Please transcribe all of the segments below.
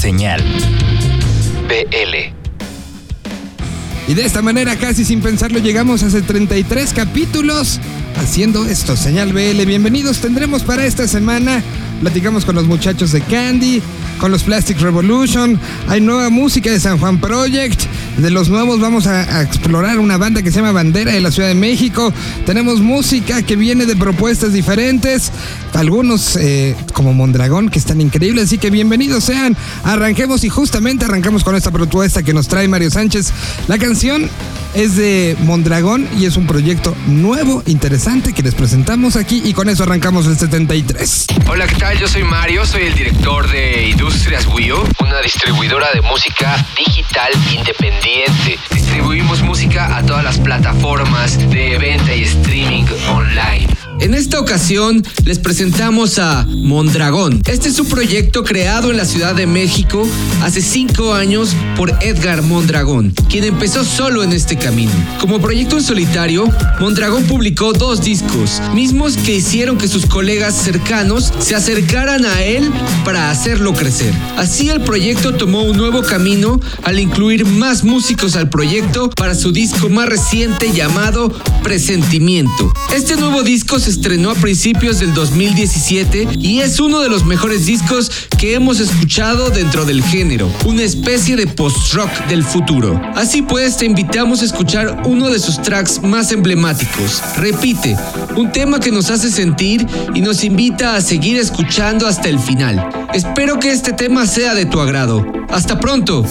Señal. BL. Y de esta manera, casi sin pensarlo, llegamos a hace 33 capítulos haciendo esto. Señal BL, bienvenidos. Tendremos para esta semana, platicamos con los muchachos de Candy, con los Plastic Revolution. Hay nueva música de San Juan Project. De los nuevos vamos a, explorar una banda que se llama Bandera de la Ciudad de México. Tenemos música que viene de propuestas diferentes. Algunos eh, como Mondragón que están increíbles. Así que bienvenidos sean. Arranquemos y justamente arrancamos con esta propuesta que nos trae Mario Sánchez. La canción es de Mondragón y es un proyecto nuevo, interesante que les presentamos aquí y con eso arrancamos el 73. Hola, ¿qué tal? Yo soy Mario, soy el director de Industrias Wio, una distribuidora de música digital independiente. Distribuimos música a todas las plataformas de venta y streaming online. En esta ocasión les presentamos a Mondragón. Este es un proyecto creado en la Ciudad de México hace cinco años por Edgar Mondragón, quien empezó solo en este camino. Como proyecto en solitario, Mondragón publicó dos discos, mismos que hicieron que sus colegas cercanos se acercaran a él para hacerlo crecer. Así el proyecto tomó un nuevo camino al incluir más músicos al proyecto para su disco más reciente llamado Presentimiento. Este nuevo disco se estrenó a principios del 2017 y es uno de los mejores discos que hemos escuchado dentro del género, una especie de post-rock del futuro. Así pues, te invitamos a escuchar uno de sus tracks más emblemáticos, Repite, un tema que nos hace sentir y nos invita a seguir escuchando hasta el final. Espero que este tema sea de tu agrado. Hasta pronto.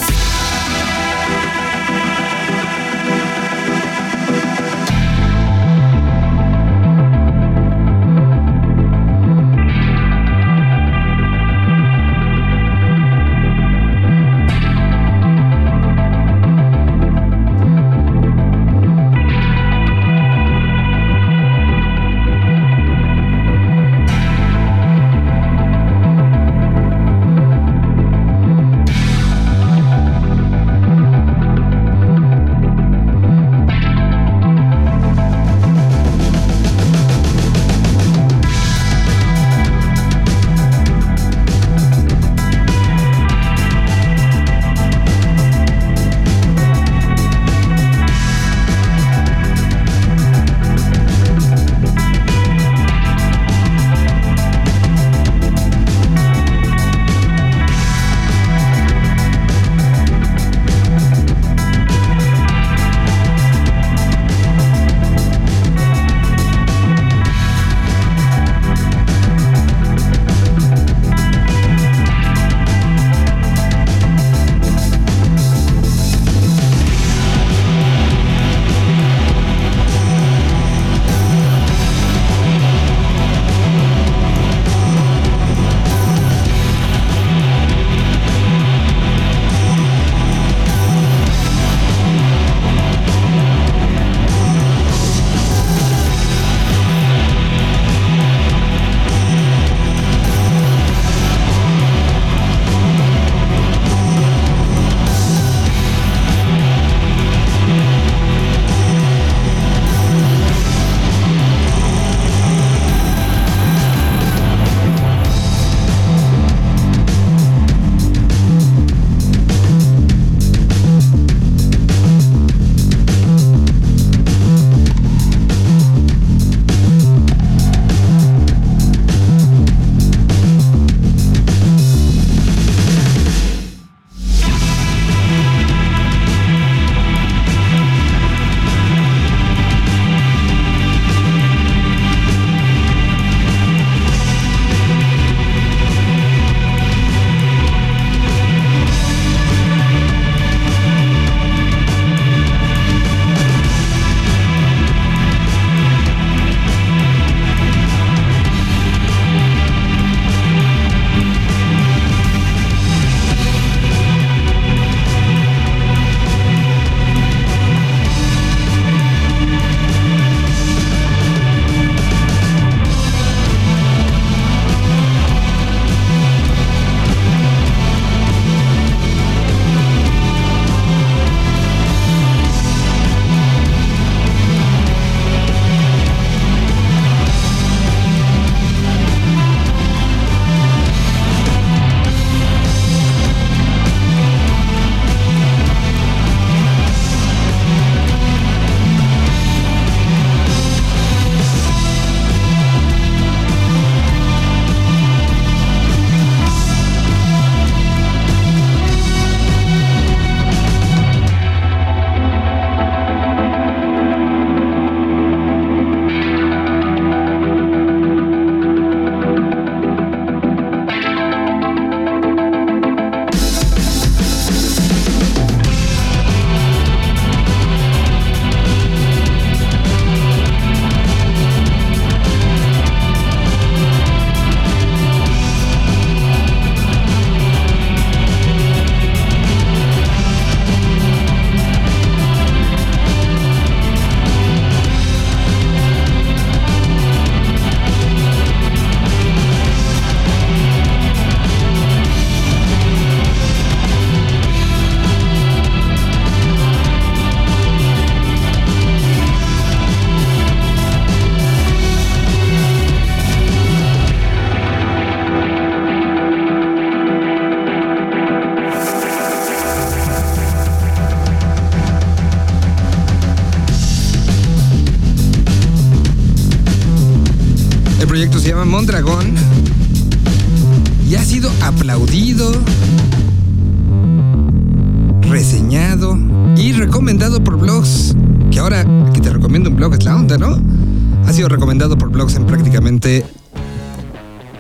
Ha sido recomendado por blogs en prácticamente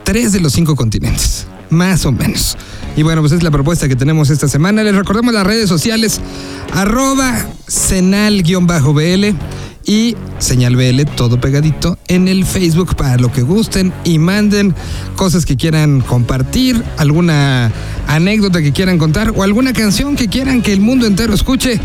tres de los cinco continentes, más o menos. Y bueno, pues es la propuesta que tenemos esta semana. Les recordamos las redes sociales, arroba senal-bl y señal BL, todo pegadito, en el Facebook para lo que gusten y manden cosas que quieran compartir, alguna anécdota que quieran contar o alguna canción que quieran que el mundo entero escuche.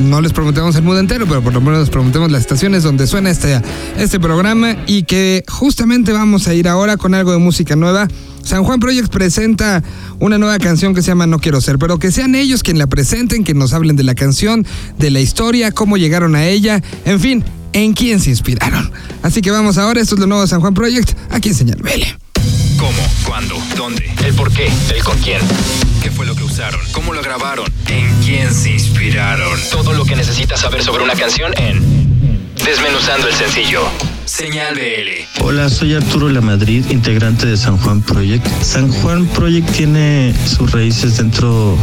No les prometemos el mundo entero, pero por lo menos les prometemos las estaciones donde suena este, este programa y que justamente vamos a ir ahora con algo de música nueva. San Juan Project presenta una nueva canción que se llama No Quiero Ser, pero que sean ellos quien la presenten, que nos hablen de la canción, de la historia, cómo llegaron a ella, en fin, en quién se inspiraron. Así que vamos ahora, esto es lo nuevo de San Juan Project, aquí en Señal Vele. ¿Cómo? ¿Cuándo? ¿Dónde? ¿El por qué? ¿El con quién? ¿Qué fue lo que usaron? ¿Cómo lo grabaron? ¿En quién se inspiraron? Todo lo que necesitas saber sobre una canción en Desmenuzando el sencillo. Señal BL. Hola, soy Arturo La Madrid, integrante de San Juan Project. San Juan Project tiene sus raíces dentro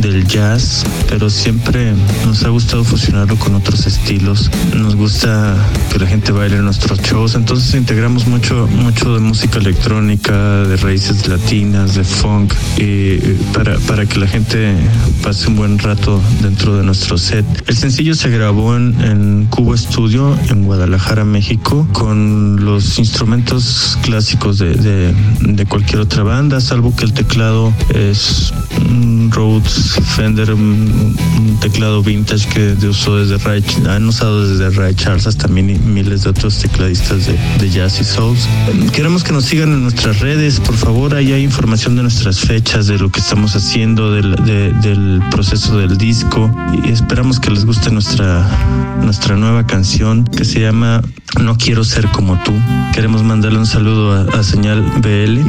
del jazz, pero siempre nos ha gustado fusionarlo con otros estilos. Nos gusta que la gente baile en nuestros shows, entonces integramos mucho, mucho de música electrónica, de raíces latinas, de funk, y para, para que la gente pase un buen rato dentro de nuestro set. El sencillo se grabó en, en Cubo Studio en Guadalajara, México, con los instrumentos clásicos de, de, de cualquier otra banda, salvo que el teclado es un Rhodes Fender, un, teclado vintage que de uso desde Ray, han usado desde Ray Charles hasta miles de otros tecladistas de, de jazz y souls. Queremos que nos sigan en nuestras redes, por favor, ahí hay información de nuestras fechas, de lo que estamos haciendo, del, de, del proceso del disco y esperamos que les guste nuestra, nuestra nueva canción que se llama No quiero ser como tú. Queremos mandarle un saludo a, Señal BL.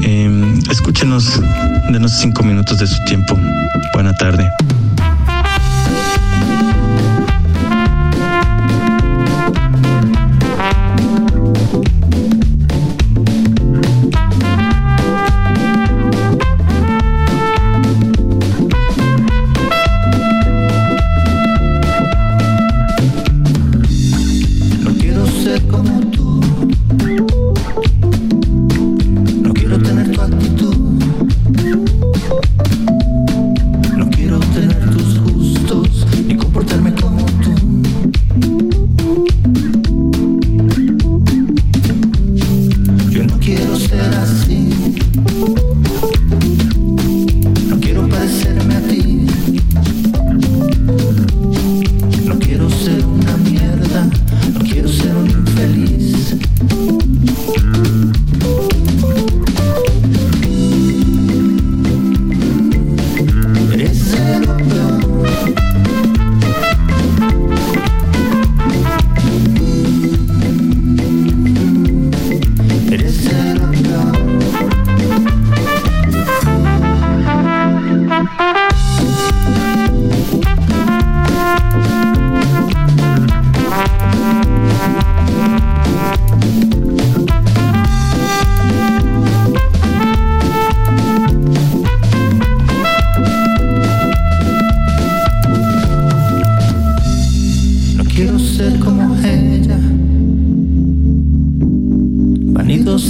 Eh, escúchenos, denos cinco minutos de su tiempo. Buena tarde.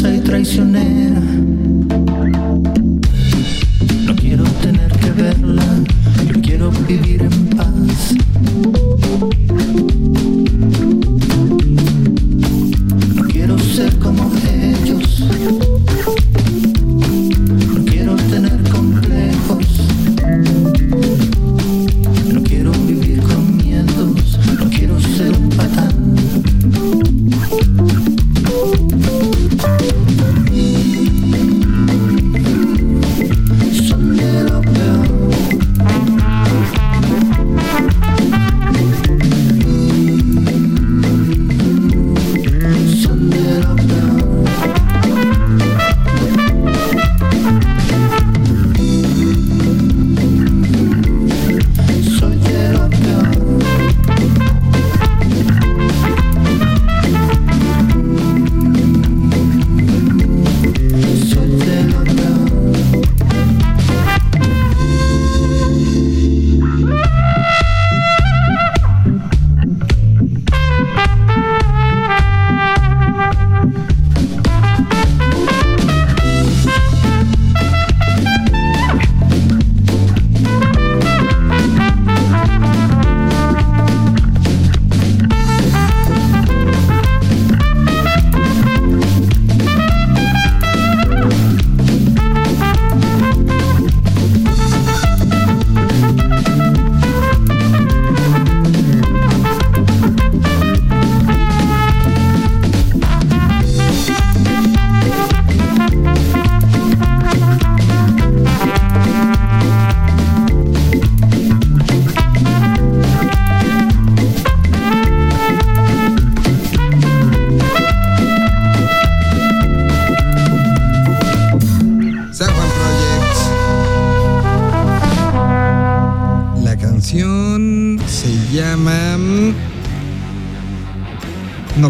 y traicionera. No quiero tener que verla.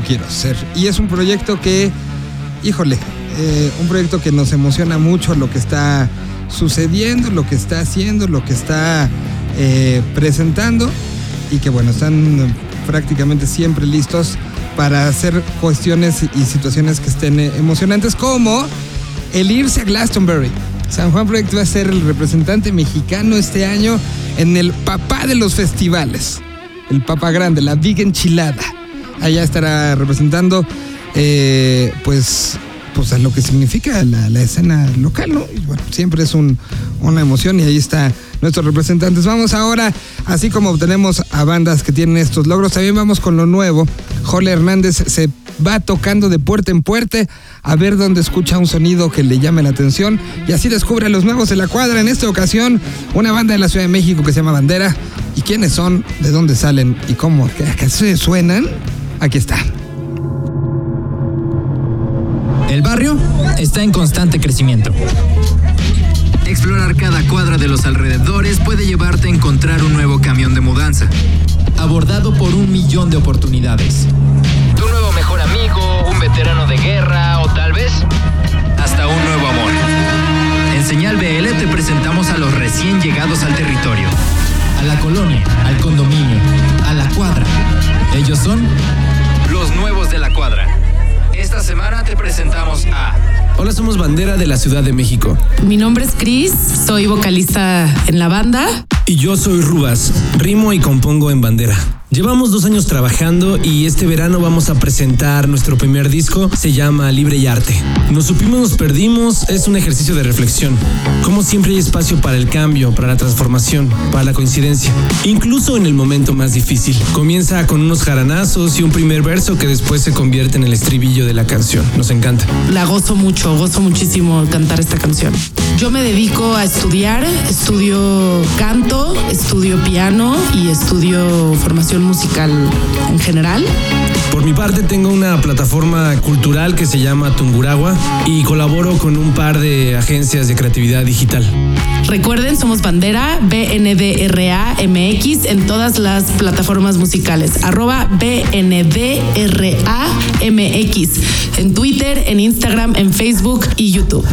Quiero ser. Y es un proyecto que, híjole, eh, un proyecto que nos emociona mucho lo que está sucediendo, lo que está haciendo, lo que está eh, presentando y que bueno, están prácticamente siempre listos para hacer cuestiones y situaciones que estén eh, emocionantes como el irse a Glastonbury. San Juan Project va a ser el representante mexicano este año en el papá de los festivales. El papá grande, la Big Enchilada. Allá estará representando eh, pues, pues a lo que significa la, escena local, ¿no? Y bueno, siempre es un, una emoción y ahí está nuestros representantes. Vamos ahora, así como tenemos a bandas que tienen estos logros, también vamos con lo nuevo. Jole Hernández se va tocando de puerta en puerta a ver dónde escucha un sonido que le llame la atención y así descubre a los nuevos de la cuadra. En esta ocasión, una banda de la Ciudad de México que se llama Bandera. ¿Y quiénes son? ¿De dónde salen? ¿Y cómo? ¿Qué, qué se suenan? Aquí está. El barrio está en constante crecimiento. Explorar cada cuadra de los alrededores puede llevarte a encontrar un nuevo camión de mudanza, abordado por un millón de oportunidades. Tu nuevo mejor amigo, un veterano de guerra o tal vez hasta un nuevo amor. En Señal BL te presentamos a los recién llegados al territorio, a la colonia, al condominio, a la cuadra. Ellos son los nuevos de la cuadra. Esta semana te presentamos a Hola, somos Bandera de la Ciudad de México. Mi nombre es Chris, soy vocalista en la banda. Y yo soy Rubas, rimo y compongo en Bandera. Llevamos dos años trabajando y este verano vamos a presentar nuestro primer disco, se llama Libre y Arte. Nos supimos, nos perdimos, es un ejercicio de reflexión. Como siempre hay espacio para el cambio, para la transformación, para la coincidencia, incluso en el momento más difícil. Comienza con unos jaranazos y un primer verso que después se convierte en el estribillo de la canción. Nos encanta. La gozo mucho, gozo muchísimo cantar esta canción. Yo me dedico a estudiar, estudio canto, estudio piano y estudio formación musical en general. Por mi parte tengo una plataforma cultural que se llama Tunguragua y colaboro con un par de agencias de creatividad digital. Recuerden, somos Bandera, BNDRA MX en todas las plataformas musicales. Arroba BNDRA MX en Twitter, en Instagram, en Facebook y YouTube.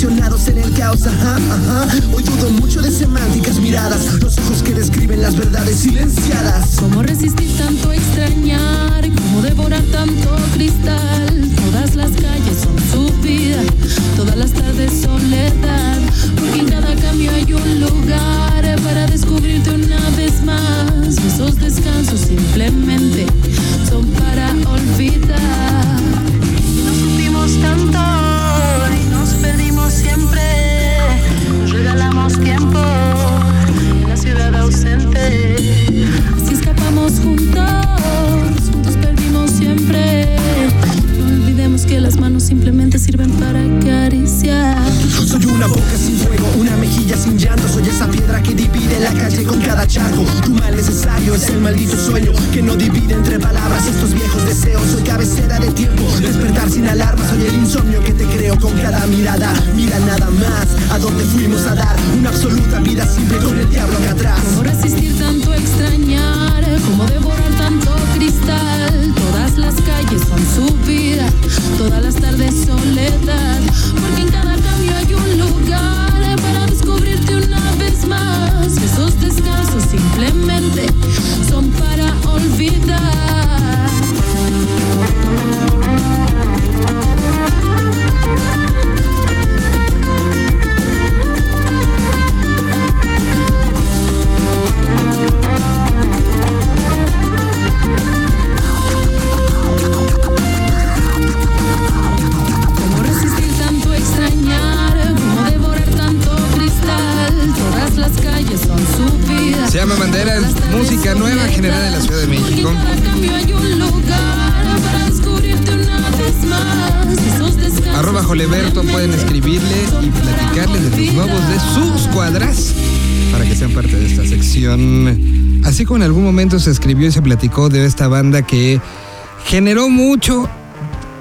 En el caos, ajá, ajá. Hoy dudo mucho de semánticas, miradas, los ojos que describen las verdades silenciadas. ¿Cómo resistir tanto extrañar? ¿Cómo devorar tanto cristal? Todas las calles son su vida, todas las tardes soledad, porque en cada cambio hay un lugar para descubrirte una vez más. Esos descansos simplemente Soy esa piedra que divide la calle con cada charco. Tu mal necesario es el maldito sueño que no divide entre palabras estos viejos deseos. Soy cabecera de tiempo, despertar sin alarma. Soy el insomnio que te creo con cada mirada. Mira nada más Joleberto pueden escribirle y platicarle de los nuevos de sus cuadras para que sean parte de esta sección. Así como en algún momento se escribió y se platicó de esta banda que generó mucho,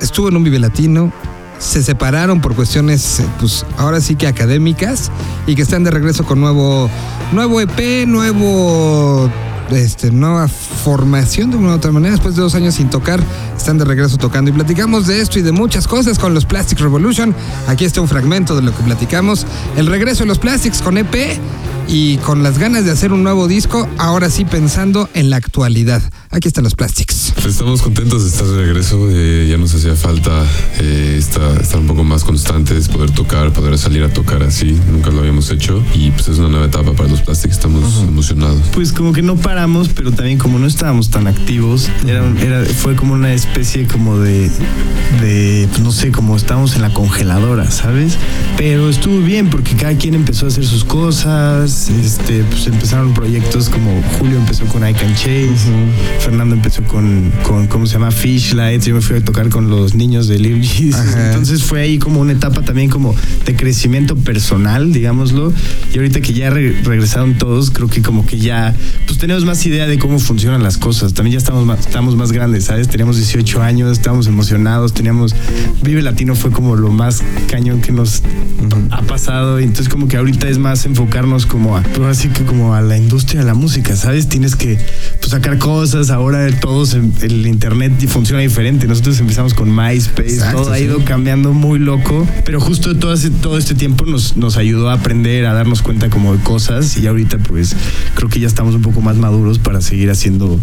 estuvo en un Vive Latino, se separaron por cuestiones, pues ahora sí que académicas, y que están de regreso con nuevo, nuevo EP, nuevo, este, nueva formación de una u otra manera. Después de dos años sin tocar, están de regreso tocando. Y platicamos de esto y de muchas cosas con los Plastic Revolution. Aquí está un fragmento de lo que platicamos. El regreso de los Plastics con EP y con las ganas de hacer un nuevo disco, ahora sí pensando en la actualidad. Aquí están los Plastics. Pues estamos contentos de estar de regreso. eh, ya nos hacía falta eh, estar, estar un poco más constantes, poder tocar, poder salir a tocar así. Nunca lo habíamos hecho. Y pues es una nueva etapa para los Plastics. Estamos emocionados. Pues como que no paramos, pero también como no estábamos tan activos, era, un- era- fue como una especie como de, de, pues no sé, como estábamos en la congeladora, ¿sabes? Pero estuvo bien porque cada quien empezó a hacer sus cosas, este, pues empezaron proyectos como Julio empezó con I Can Chase, Fernando empezó con, con, ¿cómo se llama? Fish Lights, yo me fui a tocar con los niños de Lil. Entonces fue ahí como una etapa también como de crecimiento personal, digámoslo. Y ahorita que ya re- regresaron todos, creo que como que ya, pues tenemos más idea de cómo funcionan las cosas. También ya estamos más, estamos más grandes, ¿sabes? Teníamos 18 años, estábamos emocionados, teníamos... Vive Latino fue como lo más cañón que nos ha pasado. Entonces como que ahorita es más enfocarnos como a, pues ahora sí que como a la industria de la música, ¿sabes? Tienes que pues, sacar cosas, ahora todos, en- el internet funciona diferente. Nosotros empezamos con MySpace, Exacto, todo ha sí. ido cambiando muy loco, pero justo todo, ese- todo este tiempo nos, nos ayudó a aprender, a darnos cuenta como de cosas y ahorita pues creo que ya estamos un poco más maduros para seguir haciendo,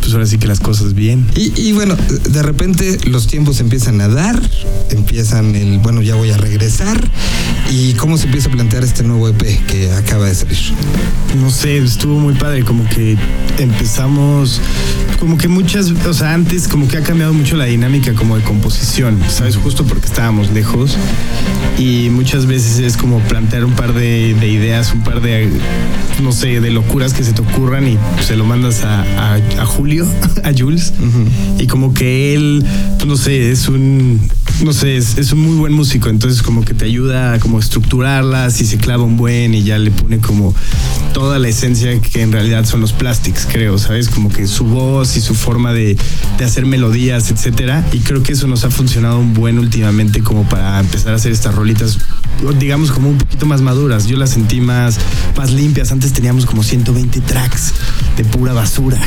pues ahora sí que las cosas bien. Y, y bueno, de repente los tiempos empiezan a dar, empiezan el, bueno, ya voy a regresar. ¿Y cómo se empieza a plantear este nuevo EP que acaba de salir? No sé, estuvo muy padre, como que empezamos, como que muchas, o sea, antes como que ha cambiado mucho la dinámica como de composición, ¿sabes? Justo porque estábamos lejos y muchas veces es como plantear un par de, de ideas, un par de, no sé, de locuras que se te ocurran y se lo mandas a, a- a Julio, a Jules, y como que él, pues, no sé, es un, no sé, es, es un muy buen músico, entonces como que te ayuda a como estructurarlas y se clava un buen y ya le pone como toda la esencia que en realidad son los plastics, creo, ¿sabes? Como que su voz y su forma de, de hacer melodías, etcétera. Y creo que eso nos ha funcionado un buen últimamente como para empezar a hacer estas rolitas, digamos, como un poquito más maduras. Yo las sentí más, más limpias. Antes teníamos como 120 tracks de pura basura.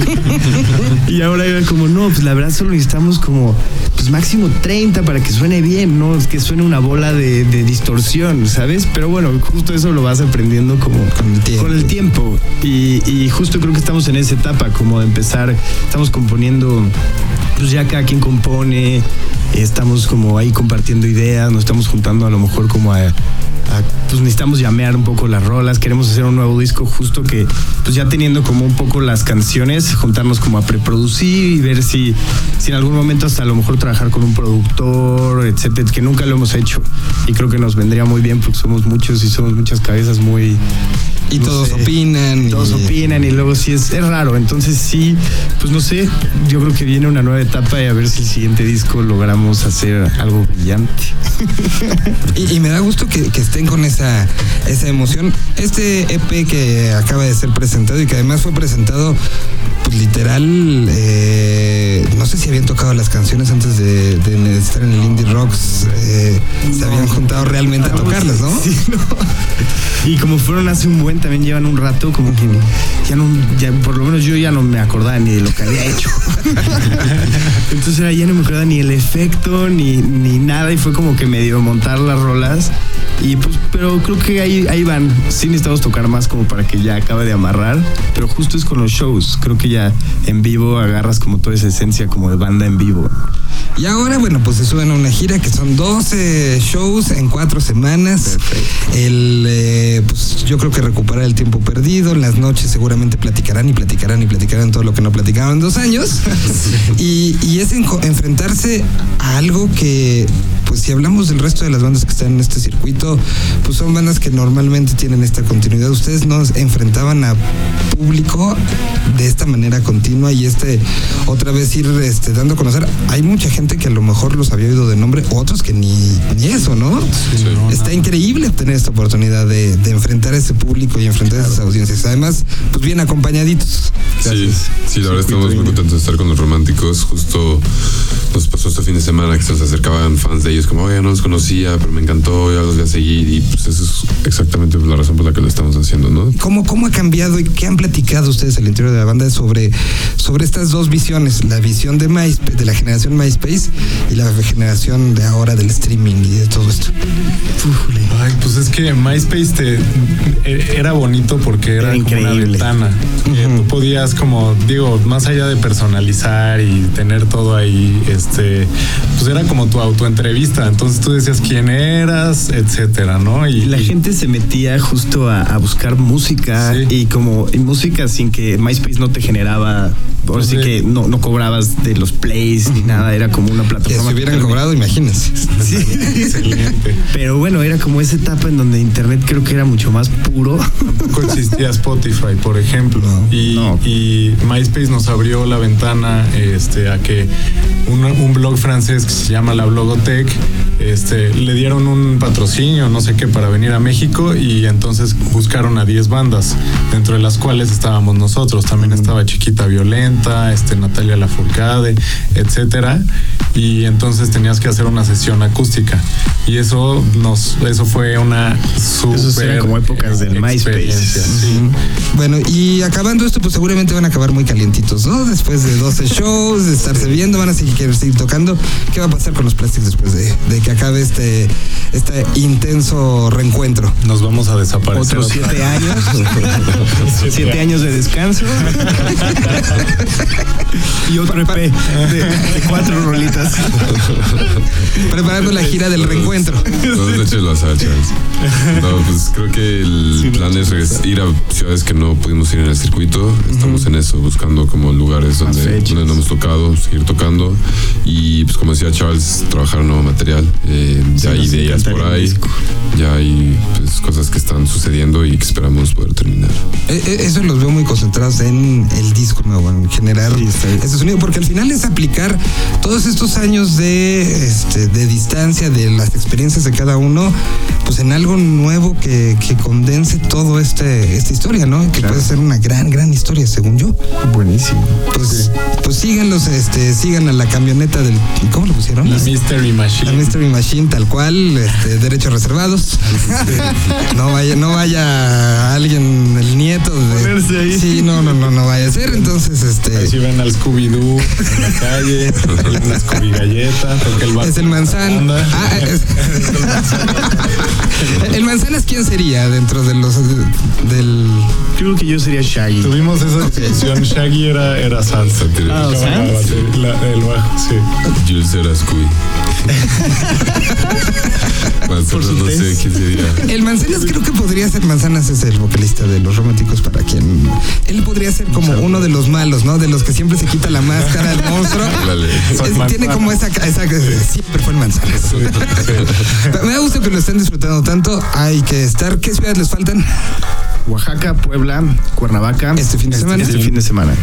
y ahora era como, no, pues la verdad solo necesitamos como, pues máximo 30 para que suene bien, ¿no? Que suene una bola de, de distorsión, ¿sabes? Pero bueno, justo eso lo vas aprendiendo como Con el tiempo. con el tiempo. Y, y justo creo que estamos en esa etapa, como de empezar, estamos componiendo, pues ya cada quien compone, estamos como ahí compartiendo ideas, nos estamos juntando a lo mejor como a, pues necesitamos llamear un poco las rolas, queremos hacer un nuevo disco justo que, pues ya teniendo como un poco las canciones, juntarnos como a preproducir y ver si, si en algún momento hasta a lo mejor trabajar con un productor, etcétera, que nunca lo hemos hecho. Y creo que nos vendría muy bien porque somos muchos y somos muchas cabezas muy... Y no todos sé, opinan. Todos y- opinan y luego sí es, es raro. Entonces sí, pues no sé, yo creo que viene una nueva etapa y a ver si el siguiente disco logramos hacer algo brillante. Y, y me da gusto que, que estén con esa, esa emoción. Este EP que acaba de ser presentado y que además fue presentado, pues literal, eh, no sé si habían tocado las canciones antes de, de estar en el Indie Rocks, eh, se habían juntado realmente a tocarlas, ¿no? Sí, no. Y como fueron hace un buen, también llevan un rato, como que ya no, ya, por lo menos yo ya no me acordaba ni de lo que había hecho. Entonces era, ya no me acordaba ni el efecto, ni, ni nada, y fue como que medio montar las rolas. Y pues, pero creo que ahí, ahí van. Sí necesitamos tocar más como para que ya acabe de amarrar, pero justo es con los shows. Creo que ya en vivo agarras como toda esa esencia como de banda en vivo. Y ahora, bueno, pues se suben a una gira que son 12 shows en cuatro semanas. El, eh, pues yo creo que recuperar el tiempo perdido. Las noches seguramente platicarán y platicarán y platicarán todo lo que no platicaban en dos años. y, y es enfrentarse a algo que, pues si hablamos del resto de las bandas que están en este circuito, pues son bandas que normalmente tienen esta continuidad. Ustedes no enfrentaban a público de esta manera continua y este otra vez ir este, dando a conocer. Hay mucha gente que a lo mejor los había oído de nombre, otros que ni, ni eso, ¿no? Está increíble tener esta oportunidad de, de enfrentar a ese público y enfrentar a esas audiencias. Además, pues bien acompañaditos. Sí, sí, la verdad estamos muy contentos de estar con los románticos. Justo nos pasó este fin de semana que se nos acercaban fans de ellos, como, oye, no los conocía, pero me encantó, ya los voy a seguir. Y pues eso es exactamente la razón por la que lo estamos haciendo, ¿no? ¿Cómo, ¿Cómo ha cambiado y qué han platicado ustedes al interior de la banda sobre, sobre estas dos visiones? La visión de MySpace, de la generación MySpace y la generación de ahora del streaming y de todo esto. Ay, pues es que MySpace te, e- era bonito porque era, Era como una increíble. ventana. Eh, Tú podías como, digo, más allá de personalizar y tener todo ahí, este, pues era como tu autoentrevista. Entonces tú decías quién eras, etcétera, ¿no? Y La y- gente se metía justo a, a buscar música Sí. y como y música sin que MySpace no te generaba, por Pues así de- que no, no cobrabas de los plays ni nada, era como una plataforma. si hubieran cobrado, imagínense. Excelente. Pero bueno, era como esa etapa en donde internet creo que era mucho más puro. Tampoco existía Spotify, por ejemplo. y, no. y MySpace nos abrió la ventana este, a que un, un blog francés que se llama La Blogotech este, le dieron un patrocinio, no sé qué, para venir a México y entonces buscaron a 10 bandas, dentro de las cuales estábamos nosotros. También estaba Chiquita Violenta, este, Natalia Lafourcade, etcétera. Y entonces tenías que hacer una sesión acústica. Y eso nos, eso fue una súper como épocas del MySpace. sí. Bueno, y acabando esto, pues seguramente van a acabar muy calientitos, ¿no? Después de 12 shows, de estarse viendo, van a seguir, querer seguir tocando. ¿Qué va a pasar con los Plastics después de, de que acabe este, este intenso reencuentro? Nos vamos a desaparecer. Otros siete años. Siete años de descanso. y otro EP de, de cuatro rolitas. Preparando la gira del reencuentro. No, de hecho, las hachas. No, pues creo que el plan es ir a ciudades que no pudimos ir en el circuito. Estamos en eso, buscando como lugares donde, donde no hemos tocado, seguir tocando. Y pues como decía Charles, trabajar nuevo material. Eh, ya hay ideas por ahí. Ya hay pues, cosas que están sucediendo y que esperamos poder terminar. Eh, eh, Eso los veo muy concentrados en el disco nuevo, en generar Sí, bien. ese sonido, porque al final es aplicar todos estos años de, este, de distancia, de las experiencias de cada uno, pues en algo nuevo que, que condense todo este, esta historia, ¿no? Que puede ser una gran, gran historia, según yo. Buenísimo. Pues, pues síganlos, este, sigan a la camioneta del, ¿cómo lo pusieron? La Mystery La Machine. Mystery Machine, tal cual, este, derechos reservados. No vaya, no vaya alguien, el nieto de. Ponerse ahí. Sí, no, no, no, no vaya a ser. Entonces, este. Si ven al Scooby-Doo en la calle, una Scooby Galleta, toca el bajo Es el manzana. onda. Ah, es- el manzanas, ¿quién sería dentro de los del Creo que yo sería Shaggy. Tuvimos esa discusión. Shaggy era, era salsa. Ah, ¿Sans? la el bajo, sí. Jules era Scooby. Manzana, no sé quién sería. El Manzanas creo que podría ser Manzanas es el vocalista de los románticos para quien él podría ser como uno de los malos, ¿no? De los que siempre se quita la máscara el monstruo. Es- tiene como esa, esa siempre fue el Manzanas. Me da gusto que lo estén disfrutando tanto. Hay que estar. ¿Qué ciudades les faltan? Oaxaca, Puebla, Cuernavaca. Este fin de semana. Este fin de semana.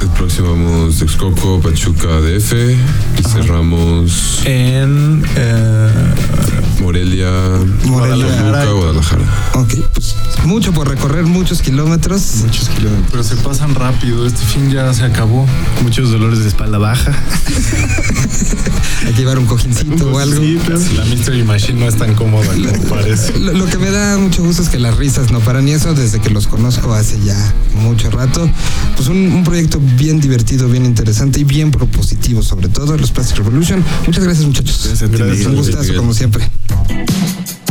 El próximo vamos Texcoco, Pachuca, DF. Y cerramos En. eh, Morelia, Morelia. Guadalajara. Ok, pues mucho por recorrer, muchos kilómetros. Muchos kilómetros. pero se pasan rápido. Este fin ya se acabó. Muchos dolores de espalda baja. Hay que llevar un cojincito o algo. Sí, pero- La Mystery Machine no es tan cómoda como parece. Lo, lo que me da mucho gusto es que las risas no paran y eso desde que los conozco hace ya mucho rato. Pues un, un proyecto bien divertido, bien interesante y bien propositivo, sobre todo los Plastic Revolution. Muchas gracias muchachos. Gracias a ti, Miguel. Un gustazo como siempre. Thank you.